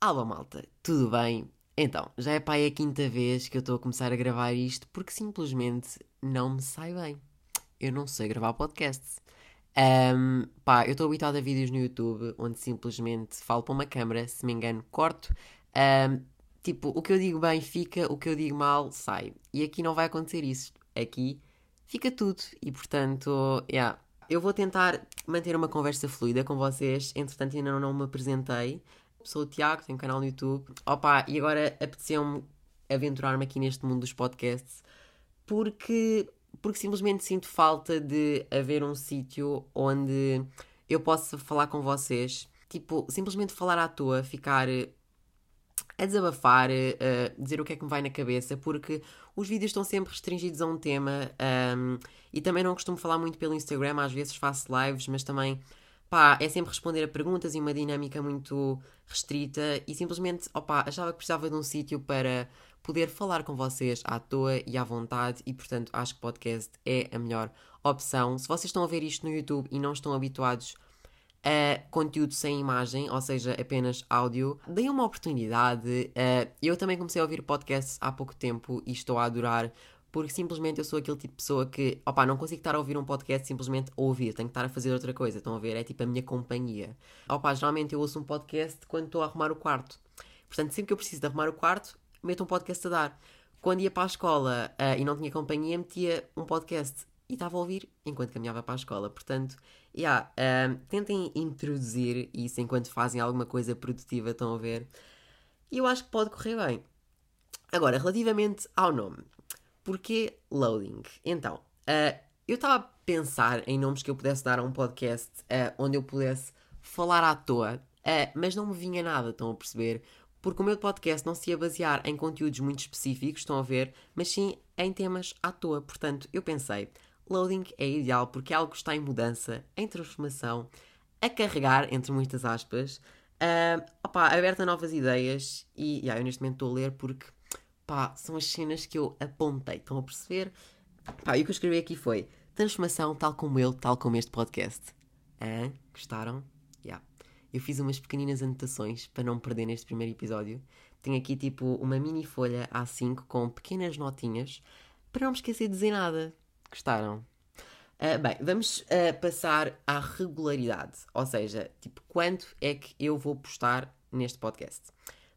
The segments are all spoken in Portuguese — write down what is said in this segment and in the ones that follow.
Alô malta, tudo bem? Então, já é é a quinta vez que eu estou a começar a gravar isto porque simplesmente não me sai bem. Eu não sei gravar podcasts. Um, pá, eu estou habituado a vídeos no YouTube onde simplesmente falo para uma câmera, se me engano, corto. Um, tipo, o que eu digo bem fica, o que eu digo mal sai. E aqui não vai acontecer isso. Aqui fica tudo. E portanto, yeah. Eu vou tentar manter uma conversa fluida com vocês. Entretanto, ainda não me apresentei sou o Tiago, tenho um canal no YouTube. Opa, e agora apeteceu-me aventurar-me aqui neste mundo dos podcasts porque, porque simplesmente sinto falta de haver um sítio onde eu possa falar com vocês. Tipo, simplesmente falar à toa, ficar a desabafar, a dizer o que é que me vai na cabeça, porque os vídeos estão sempre restringidos a um tema um, e também não costumo falar muito pelo Instagram, às vezes faço lives, mas também pá, é sempre responder a perguntas e uma dinâmica muito restrita e simplesmente, opá, achava que precisava de um sítio para poder falar com vocês à toa e à vontade e, portanto, acho que podcast é a melhor opção. Se vocês estão a ver isto no YouTube e não estão habituados a conteúdo sem imagem, ou seja, apenas áudio, deem uma oportunidade. Eu também comecei a ouvir podcasts há pouco tempo e estou a adorar porque simplesmente eu sou aquele tipo de pessoa que, opá, não consigo estar a ouvir um podcast simplesmente a ouvir, tenho que estar a fazer outra coisa, estão a ver? É tipo a minha companhia. Opá, geralmente eu ouço um podcast quando estou a arrumar o quarto. Portanto, sempre que eu preciso de arrumar o quarto, meto um podcast a dar. Quando ia para a escola uh, e não tinha companhia, metia um podcast e estava a ouvir enquanto caminhava para a escola. Portanto, yeah, uh, tentem introduzir isso enquanto fazem alguma coisa produtiva, estão a ver? E eu acho que pode correr bem. Agora, relativamente ao nome. Porquê loading? Então, uh, eu estava a pensar em nomes que eu pudesse dar a um podcast uh, onde eu pudesse falar à toa, uh, mas não me vinha nada, estão a perceber? Porque o meu podcast não se ia basear em conteúdos muito específicos, estão a ver, mas sim em temas à toa. Portanto, eu pensei, loading é ideal porque algo está em mudança, em transformação, a carregar, entre muitas aspas, uh, opa, aberta a novas ideias e yeah, eu neste momento estou a ler porque pá, são as cenas que eu apontei. Estão a perceber? Pá, e o que eu escrevi aqui foi transformação tal como eu, tal como este podcast. Hã? Gostaram? Yeah. Eu fiz umas pequeninas anotações para não perder neste primeiro episódio. Tenho aqui tipo uma mini folha A5 com pequenas notinhas para não me esquecer de dizer nada. Gostaram? Uh, bem, vamos uh, passar à regularidade. Ou seja, tipo, quando é que eu vou postar neste podcast?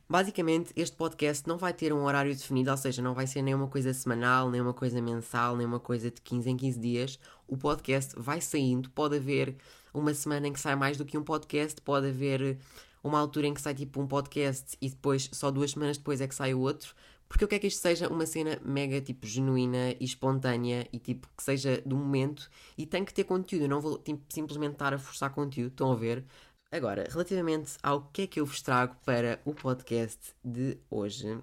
Basicamente, este podcast não vai ter um horário definido, ou seja, não vai ser nem uma coisa semanal, nem uma coisa mensal, nem uma coisa de 15 em 15 dias. O podcast vai saindo, pode haver uma semana em que sai mais do que um podcast, pode haver uma altura em que sai tipo um podcast e depois, só duas semanas depois é que sai outro. Porque eu quero que isto seja uma cena mega, tipo, genuína e espontânea e, tipo, que seja do momento e tem que ter conteúdo. Eu não vou, tipo, simplesmente estar a forçar conteúdo, estão a ver? Agora, relativamente ao que é que eu vos trago para o podcast de hoje,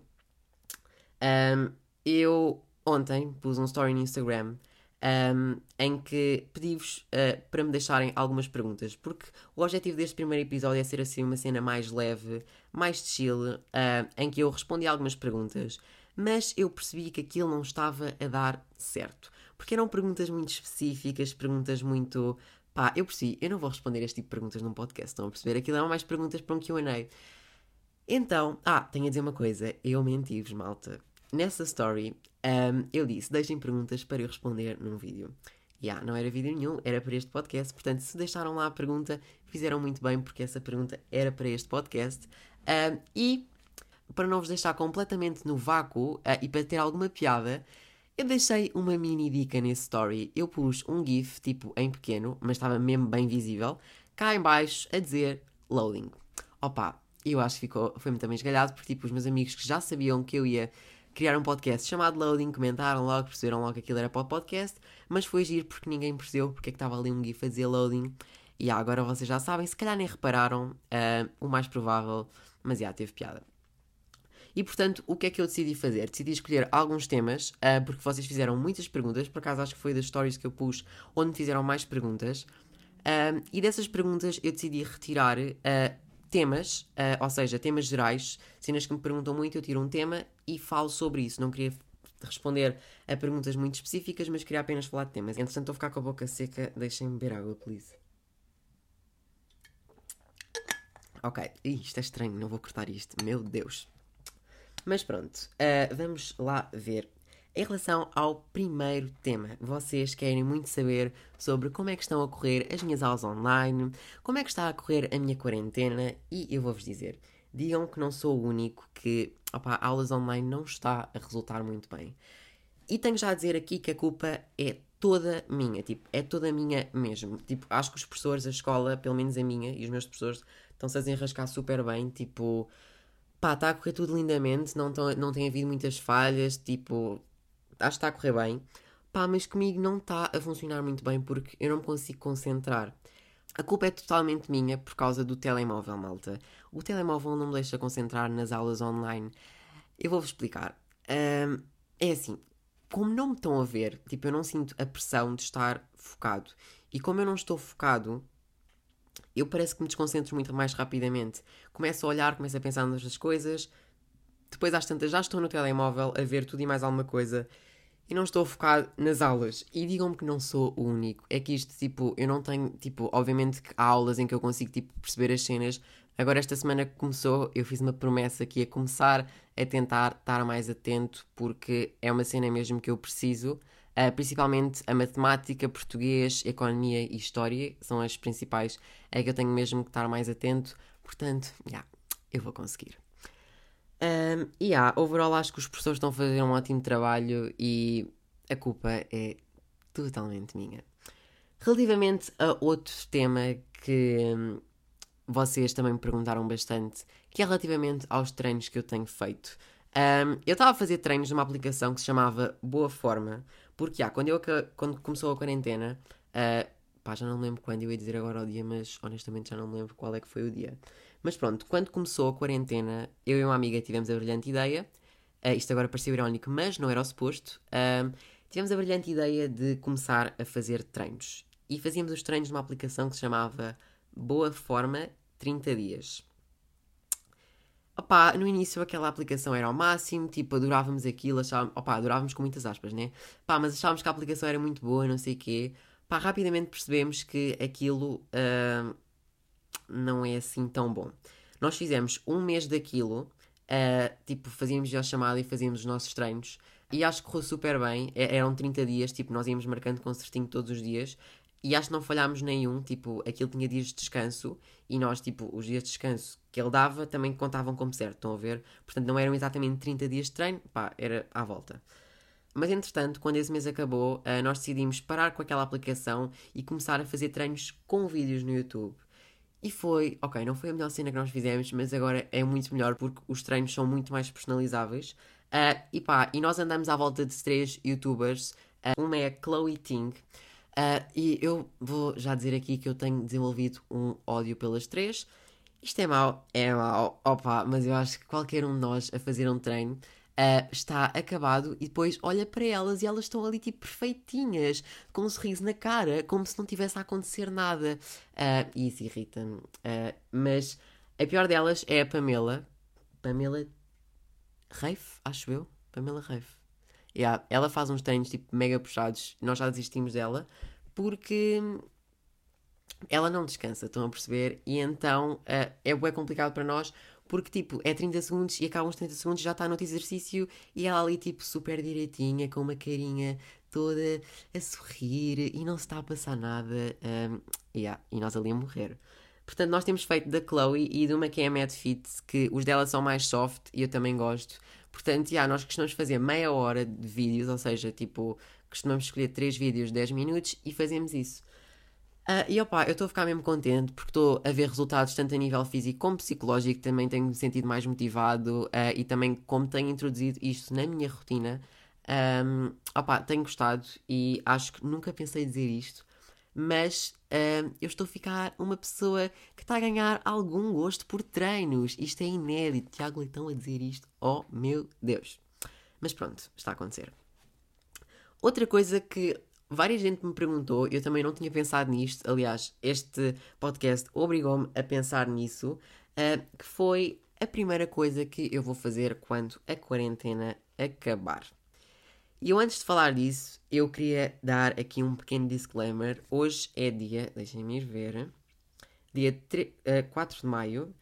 um, eu ontem pus um story no Instagram um, em que pedi-vos uh, para me deixarem algumas perguntas, porque o objetivo deste primeiro episódio é ser assim uma cena mais leve, mais chill, uh, em que eu respondi algumas perguntas, mas eu percebi que aquilo não estava a dar certo, porque eram perguntas muito específicas, perguntas muito Pá, eu si, eu não vou responder este tipo de perguntas num podcast, estão a perceber? Aquilo eram mais perguntas para um QA. Então, ah, tenho a dizer uma coisa, eu menti-vos, malta. Nessa story, um, eu disse: deixem perguntas para eu responder num vídeo. Yeah, não era vídeo nenhum, era para este podcast. Portanto, se deixaram lá a pergunta, fizeram muito bem, porque essa pergunta era para este podcast. Um, e para não vos deixar completamente no vácuo uh, e para ter alguma piada, eu deixei uma mini dica nesse story. Eu pus um GIF, tipo em pequeno, mas estava mesmo bem visível, cá em baixo a dizer loading. Opa, eu acho que ficou, foi muito bem esgalhado, porque tipo, os meus amigos que já sabiam que eu ia criar um podcast chamado Loading, comentaram logo, perceberam logo que aquilo era para o podcast, mas foi giro porque ninguém percebeu porque é que estava ali um GIF a dizer Loading. E ah, agora vocês já sabem, se calhar nem repararam, uh, o mais provável, mas já teve piada. E portanto, o que é que eu decidi fazer? Decidi escolher alguns temas, uh, porque vocês fizeram muitas perguntas, por acaso acho que foi das stories que eu pus onde fizeram mais perguntas. Uh, e dessas perguntas eu decidi retirar temas, uh, ou seja, temas gerais, cenas que me perguntam muito, eu tiro um tema e falo sobre isso. Não queria responder a perguntas muito específicas, mas queria apenas falar de temas. Entretanto, estou a ficar com a boca seca, deixem-me beber água, please. Ok, isto é estranho, não vou cortar isto, meu Deus. Mas pronto, uh, vamos lá ver. Em relação ao primeiro tema, vocês querem muito saber sobre como é que estão a correr as minhas aulas online, como é que está a correr a minha quarentena e eu vou-vos dizer, digam que não sou o único que, opa, aulas online não está a resultar muito bem. E tenho já a dizer aqui que a culpa é toda minha, tipo, é toda minha mesmo. Tipo, acho que os professores, a escola, pelo menos a minha e os meus professores, estão-se a desenrascar super bem, tipo, pá, está a correr tudo lindamente, não, tão, não tem havido muitas falhas, tipo, acho que está a correr bem. Pá, mas comigo não está a funcionar muito bem porque eu não me consigo concentrar. A culpa é totalmente minha por causa do telemóvel, malta. O telemóvel não me deixa concentrar nas aulas online. Eu vou-vos explicar. Um, é assim, como não me estão a ver, tipo, eu não sinto a pressão de estar focado. E como eu não estou focado, eu parece que me desconcentro muito mais rapidamente. Começo a olhar, começo a pensar nas coisas, depois às tantas já estou no telemóvel a ver tudo e mais alguma coisa e não estou focado nas aulas. E digam-me que não sou o único. É que isto, tipo, eu não tenho, tipo, obviamente que há aulas em que eu consigo, tipo, perceber as cenas. Agora, esta semana que começou, eu fiz uma promessa que ia começar a tentar estar mais atento, porque é uma cena mesmo que eu preciso. Uh, principalmente a matemática, português, economia e história são as principais. É que eu tenho mesmo que estar mais atento. Portanto, já, yeah, eu vou conseguir. Um, e yeah, overall acho que os professores estão a fazer um ótimo trabalho e a culpa é totalmente minha. Relativamente a outro tema que hum, vocês também me perguntaram bastante, que é relativamente aos treinos que eu tenho feito. Um, eu estava a fazer treinos numa aplicação que se chamava Boa Forma, porque yeah, quando, eu, quando começou a quarentena, uh, pá, já não lembro quando eu ia dizer agora o dia, mas honestamente já não lembro qual é que foi o dia. Mas pronto, quando começou a quarentena, eu e uma amiga tivemos a brilhante ideia, uh, isto agora pareceu irónico, mas não era o suposto, uh, tivemos a brilhante ideia de começar a fazer treinos. E fazíamos os treinos numa aplicação que se chamava Boa Forma 30 Dias. Opá, no início aquela aplicação era ao máximo, tipo, adorávamos aquilo, achávamos, opá, adorávamos com muitas aspas, né? Pá, mas achávamos que a aplicação era muito boa, não sei o quê. Pá, rapidamente percebemos que aquilo uh, não é assim tão bom. Nós fizemos um mês daquilo, uh, tipo, fazíamos já chamada e fazíamos os nossos treinos. E acho que correu super bem. eram 30 dias, tipo, nós íamos marcando com certinho todos os dias. E acho que não falhámos nenhum, tipo, aquilo tinha dias de descanso e nós, tipo, os dias de descanso que ele dava também contavam como certo, estão a ver? Portanto, não eram exatamente 30 dias de treino, pá, era à volta. Mas entretanto, quando esse mês acabou, uh, nós decidimos parar com aquela aplicação e começar a fazer treinos com vídeos no YouTube. E foi, ok, não foi a melhor cena que nós fizemos, mas agora é muito melhor porque os treinos são muito mais personalizáveis. Uh, e pá, e nós andamos à volta de três youtubers. Uh, uma é a Chloe Ting. Uh, e eu vou já dizer aqui que eu tenho desenvolvido um ódio pelas três. Isto é mau, é mau, opa, mas eu acho que qualquer um de nós a fazer um treino uh, está acabado e depois olha para elas e elas estão ali tipo perfeitinhas, com um sorriso na cara, como se não tivesse a acontecer nada. Uh, e isso irrita-me. Uh, mas a pior delas é a Pamela. Pamela Reif, acho eu. Pamela Reif. Yeah, ela faz uns treinos tipo mega puxados. Nós já desistimos dela porque ela não descansa, estão a perceber? E então é bem complicado para nós porque, tipo, é 30 segundos e acabam os 30 segundos já está no outro exercício e ela ali, tipo, super direitinha, com uma carinha toda a sorrir e não se está a passar nada. Um, yeah, e nós ali a morrer. Portanto, nós temos feito da Chloe e de uma que é a Mad Fit, que os dela são mais soft e eu também gosto. Portanto, yeah, nós costumamos fazer meia hora de vídeos, ou seja, tipo, costumamos escolher 3 vídeos de 10 minutos e fazemos isso. Uh, e opá, eu estou a ficar mesmo contente porque estou a ver resultados tanto a nível físico como psicológico, também tenho me sentido mais motivado uh, e também como tenho introduzido isto na minha rotina, um, opá, tenho gostado e acho que nunca pensei dizer isto, mas eu estou a ficar uma pessoa que está a ganhar algum gosto por treinos. Isto é inédito. Tiago Leitão a dizer isto, oh meu Deus. Mas pronto, está a acontecer. Outra coisa que Várias gente me perguntou, eu também não tinha pensado nisto. Aliás, este podcast obrigou-me a pensar nisso. uh, que foi a primeira coisa que eu vou fazer quando a quarentena acabar. E eu antes de falar disso, eu queria dar aqui um pequeno disclaimer. Hoje é dia, deixem-me ir ver, dia 3, uh, 4 de maio.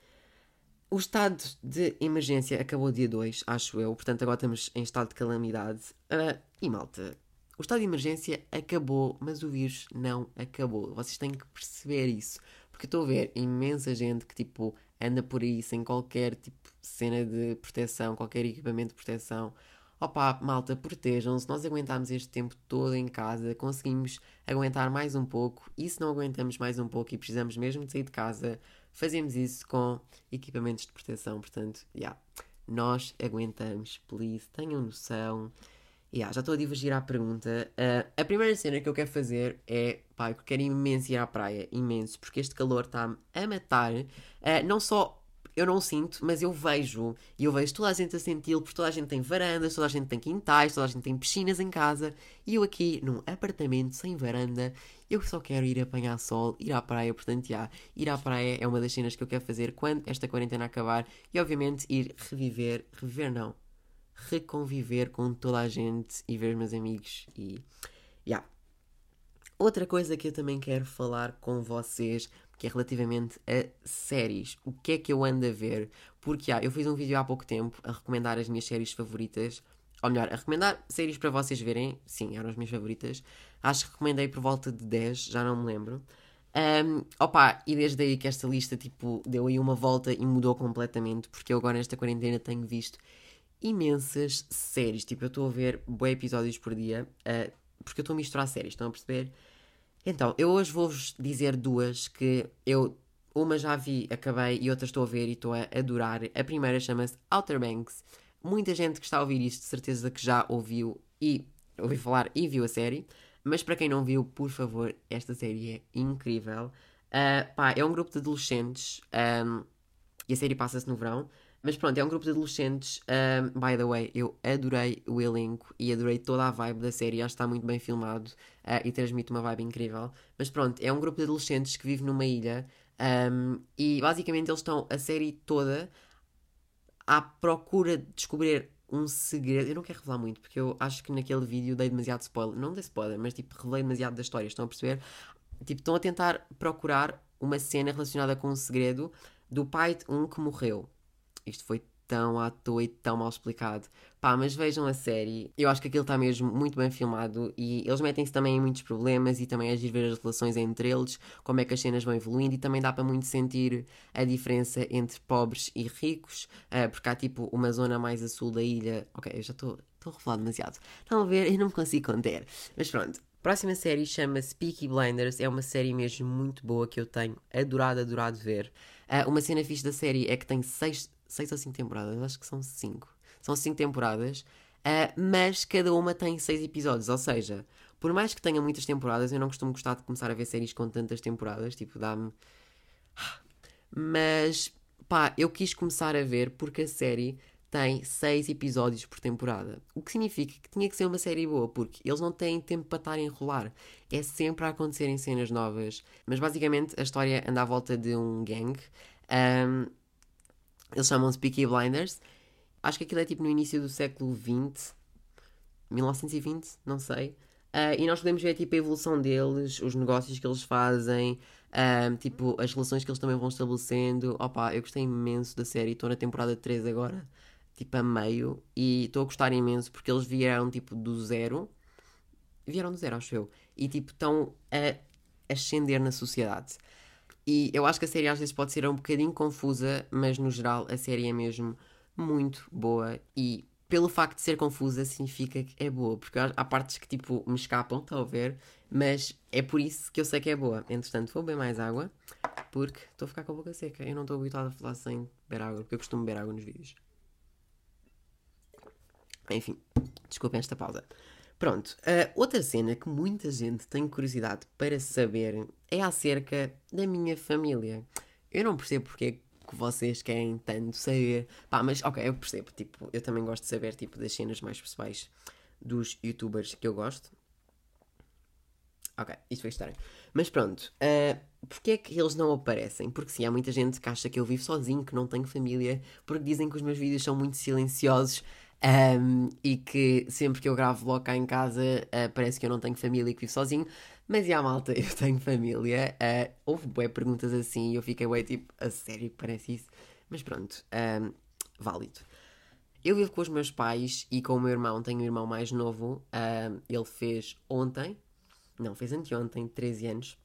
O estado de emergência acabou dia 2, acho eu, portanto agora estamos em estado de calamidade. Uh, e malta, o estado de emergência acabou, mas o vírus não acabou. Vocês têm que perceber isso. Porque estou a ver imensa gente que tipo anda por aí sem qualquer tipo cena de proteção, qualquer equipamento de proteção. Opa, malta, protejam-se. Nós aguentámos este tempo todo em casa, conseguimos aguentar mais um pouco. E se não aguentamos mais um pouco e precisamos mesmo de sair de casa, fazemos isso com equipamentos de proteção. Portanto, já, yeah, nós aguentamos, please, tenham noção. Yeah, já estou a divergir à pergunta. Uh, a primeira cena que eu quero fazer é, pá, eu quero imenso ir à praia, imenso, porque este calor está-me a matar. Uh, não só eu não sinto, mas eu vejo. E eu vejo toda a gente a senti-lo, porque toda a gente tem varandas, toda a gente tem quintais, toda a gente tem piscinas em casa. E eu aqui, num apartamento sem varanda, eu só quero ir apanhar sol, ir à praia. Portanto, já, ir à praia é uma das cenas que eu quero fazer quando esta quarentena acabar. E, obviamente, ir reviver, reviver não, reconviver com toda a gente e ver meus amigos. E, já. Yeah. Outra coisa que eu também quero falar com vocês que é relativamente a séries. O que é que eu ando a ver? Porque ah, eu fiz um vídeo há pouco tempo a recomendar as minhas séries favoritas. Ou melhor, a recomendar séries para vocês verem. Sim, eram as minhas favoritas. Acho que recomendei por volta de 10, já não me lembro. Um, opa, e desde aí que esta lista tipo, deu aí uma volta e mudou completamente, porque eu agora nesta quarentena tenho visto imensas séries. Tipo, eu estou a ver boi episódios por dia, uh, porque eu estou a misturar séries, estão a perceber? Então, eu hoje vou-vos dizer duas que eu, uma já vi, acabei, e outra estou a ver e estou a adorar. A primeira chama-se Outer Banks. Muita gente que está a ouvir isto, de certeza que já ouviu e ouviu falar e viu a série. Mas para quem não viu, por favor, esta série é incrível. Uh, pá, é um grupo de adolescentes um, e a série passa-se no verão. Mas pronto, é um grupo de adolescentes. Um, by the way, eu adorei o elenco e adorei toda a vibe da série. Acho que está muito bem filmado uh, e transmite uma vibe incrível. Mas pronto, é um grupo de adolescentes que vive numa ilha um, e basicamente eles estão a série toda à procura de descobrir um segredo. Eu não quero revelar muito porque eu acho que naquele vídeo dei demasiado spoiler. Não dei spoiler, mas tipo, revelei demasiado da história. Estão a perceber? Tipo, estão a tentar procurar uma cena relacionada com um segredo do pai de um que morreu isto foi tão à toa e tão mal explicado. Pá, mas vejam a série. Eu acho que aquilo está mesmo muito bem filmado e eles metem-se também em muitos problemas e também a ver as relações entre eles, como é que as cenas vão evoluindo e também dá para muito sentir a diferença entre pobres e ricos, uh, porque há tipo uma zona mais a sul da ilha. Ok, eu já estou a revelar demasiado. Estão a ver? Eu não me consigo conter. Mas pronto. Próxima série chama-se Peaky Blinders. É uma série mesmo muito boa que eu tenho adorado, adorado ver. Uh, uma cena fixe da série é que tem seis seis ou cinco temporadas, acho que são cinco. São cinco temporadas, uh, mas cada uma tem seis episódios, ou seja, por mais que tenha muitas temporadas, eu não costumo gostar de começar a ver séries com tantas temporadas, tipo, dá-me. Mas, pá, eu quis começar a ver porque a série tem seis episódios por temporada. O que significa que tinha que ser uma série boa, porque eles não têm tempo para estar a enrolar. É sempre a acontecerem cenas novas. Mas basicamente a história anda à volta de um gang. Um, eles chamam-se Peaky Blinders. Acho que aquilo é tipo no início do século XX, 1920, não sei. Uh, e nós podemos ver tipo a evolução deles, os negócios que eles fazem, uh, tipo as relações que eles também vão estabelecendo. Opa, eu gostei imenso da série, estou na temporada 3 agora, tipo a meio, e estou a gostar imenso porque eles vieram tipo do zero. Vieram do zero, acho eu. E tipo estão a ascender na sociedade. E eu acho que a série às vezes pode ser um bocadinho confusa, mas no geral a série é mesmo muito boa e pelo facto de ser confusa significa que é boa, porque há partes que tipo me escapam, estão a mas é por isso que eu sei que é boa. Entretanto, vou beber mais água, porque estou a ficar com a boca seca. Eu não estou habituado a falar sem beber água, porque eu costumo beber água nos vídeos. Enfim, desculpem esta pausa. Pronto, uh, outra cena que muita gente tem curiosidade para saber é acerca da minha família. Eu não percebo porque que vocês querem tanto saber. Pá, mas ok, eu percebo. Tipo, eu também gosto de saber tipo, das cenas mais pessoais dos youtubers que eu gosto. Ok, isto foi estranho. Mas pronto, uh, porquê é que eles não aparecem? Porque sim, há muita gente que acha que eu vivo sozinho, que não tenho família, porque dizem que os meus vídeos são muito silenciosos um, e que sempre que eu gravo vlog cá em casa uh, parece que eu não tenho família e que vivo sozinho. Mas e a malta, eu tenho família. Uh, houve bué perguntas assim e eu fiquei bué tipo, a sério, parece isso. Mas pronto, um, válido. Eu vivo com os meus pais e com o meu irmão, tenho um irmão mais novo. Um, ele fez ontem, não, fez anteontem, 13 anos.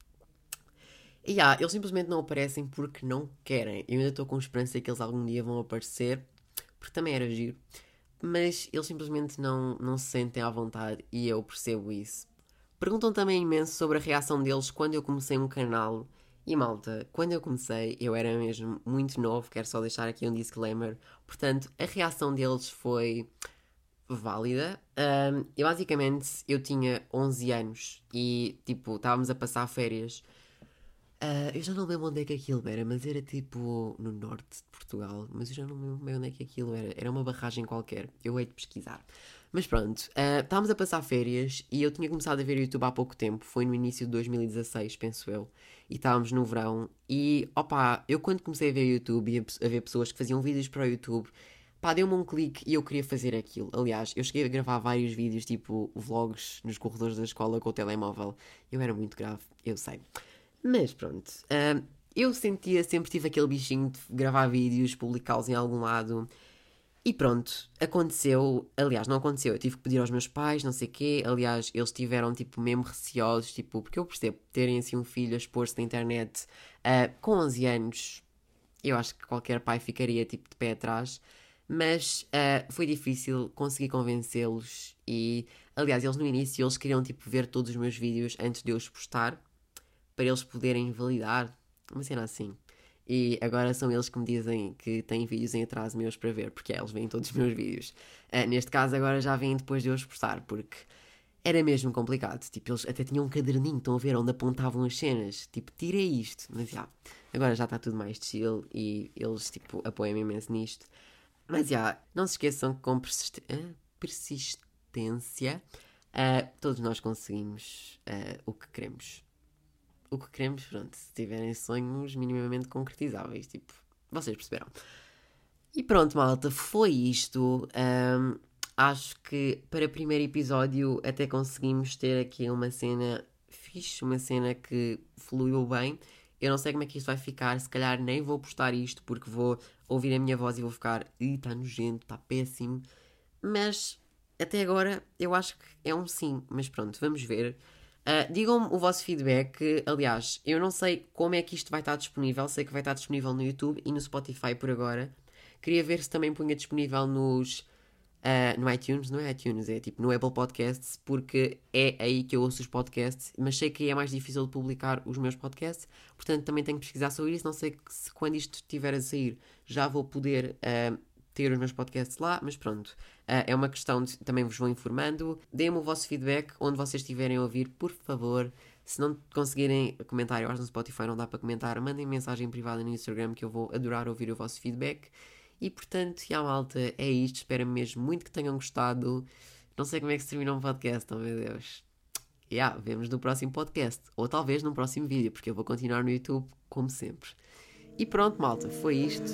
E yeah, eles simplesmente não aparecem porque não querem. Eu ainda estou com esperança que eles algum dia vão aparecer, porque também era giro. Mas eles simplesmente não, não se sentem à vontade e eu percebo isso. Perguntam também imenso sobre a reação deles quando eu comecei um canal. E malta, quando eu comecei, eu era mesmo muito novo, quero só deixar aqui um disclaimer. Portanto, a reação deles foi válida. Um, e basicamente, eu tinha 11 anos e, tipo, estávamos a passar férias. Uh, eu já não lembro onde é que aquilo era, mas era tipo no norte de Portugal. Mas eu já não lembro bem onde é que aquilo era. Era uma barragem qualquer. Eu hei de pesquisar. Mas pronto, uh, estávamos a passar férias e eu tinha começado a ver YouTube há pouco tempo. Foi no início de 2016, penso eu. E estávamos no verão. E opa, eu quando comecei a ver YouTube e a, a ver pessoas que faziam vídeos para o YouTube pá, deu-me um clique e eu queria fazer aquilo. Aliás, eu cheguei a gravar vários vídeos, tipo vlogs nos corredores da escola com o telemóvel. Eu era muito grave, eu sei. Mas pronto, uh, eu sentia, sempre tive aquele bichinho de gravar vídeos, publicá-los em algum lado. E pronto, aconteceu. Aliás, não aconteceu. Eu tive que pedir aos meus pais, não sei o quê. Aliás, eles tiveram, tipo, mesmo receosos, tipo, porque eu percebo, terem assim um filho a expor-se na internet uh, com 11 anos, eu acho que qualquer pai ficaria, tipo, de pé atrás mas uh, foi difícil conseguir convencê-los e, aliás, eles no início eles queriam tipo ver todos os meus vídeos antes de eu os postar para eles poderem validar, uma cena assim. E agora são eles que me dizem que têm vídeos em atraso meus para ver, porque é, eles veem todos os meus vídeos. Uh, neste caso, agora já vêm depois de eu os postar, porque era mesmo complicado. Tipo, eles até tinham um caderninho, estão a ver, onde apontavam as cenas. Tipo, tirei isto. Mas já, agora já está tudo mais chill e eles, tipo, apoiam-me imenso nisto. Mas já, não se esqueçam que com persistência uh, todos nós conseguimos uh, o que queremos. O que queremos, pronto, se tiverem sonhos minimamente concretizáveis, tipo, vocês perceberam. E pronto, malta, foi isto. Um, acho que para o primeiro episódio até conseguimos ter aqui uma cena fixe, uma cena que fluiu bem. Eu não sei como é que isto vai ficar, se calhar nem vou postar isto porque vou ouvir a minha voz e vou ficar, ih, está nojento, está péssimo. Mas até agora eu acho que é um sim, mas pronto, vamos ver. Uh, Digam-me o vosso feedback. Aliás, eu não sei como é que isto vai estar disponível. Sei que vai estar disponível no YouTube e no Spotify por agora. Queria ver se também punha disponível nos Uh, no iTunes, não é iTunes, é tipo no Apple Podcasts, porque é aí que eu ouço os podcasts, mas sei que é mais difícil de publicar os meus podcasts, portanto também tenho que pesquisar sobre isso. Não sei se quando isto estiver a sair já vou poder uh, ter os meus podcasts lá, mas pronto, uh, é uma questão de também vos vou informando. Deem-me o vosso feedback onde vocês estiverem a ouvir, por favor. Se não conseguirem comentar, eu acho no Spotify não dá para comentar, mandem mensagem privada no Instagram que eu vou adorar ouvir o vosso feedback. E portanto, já malta, é isto. Espero mesmo muito que tenham gostado. Não sei como é que se termina um podcast, oh meu Deus. Já, yeah, vemos no próximo podcast. Ou talvez no próximo vídeo, porque eu vou continuar no YouTube como sempre. E pronto, malta, foi isto.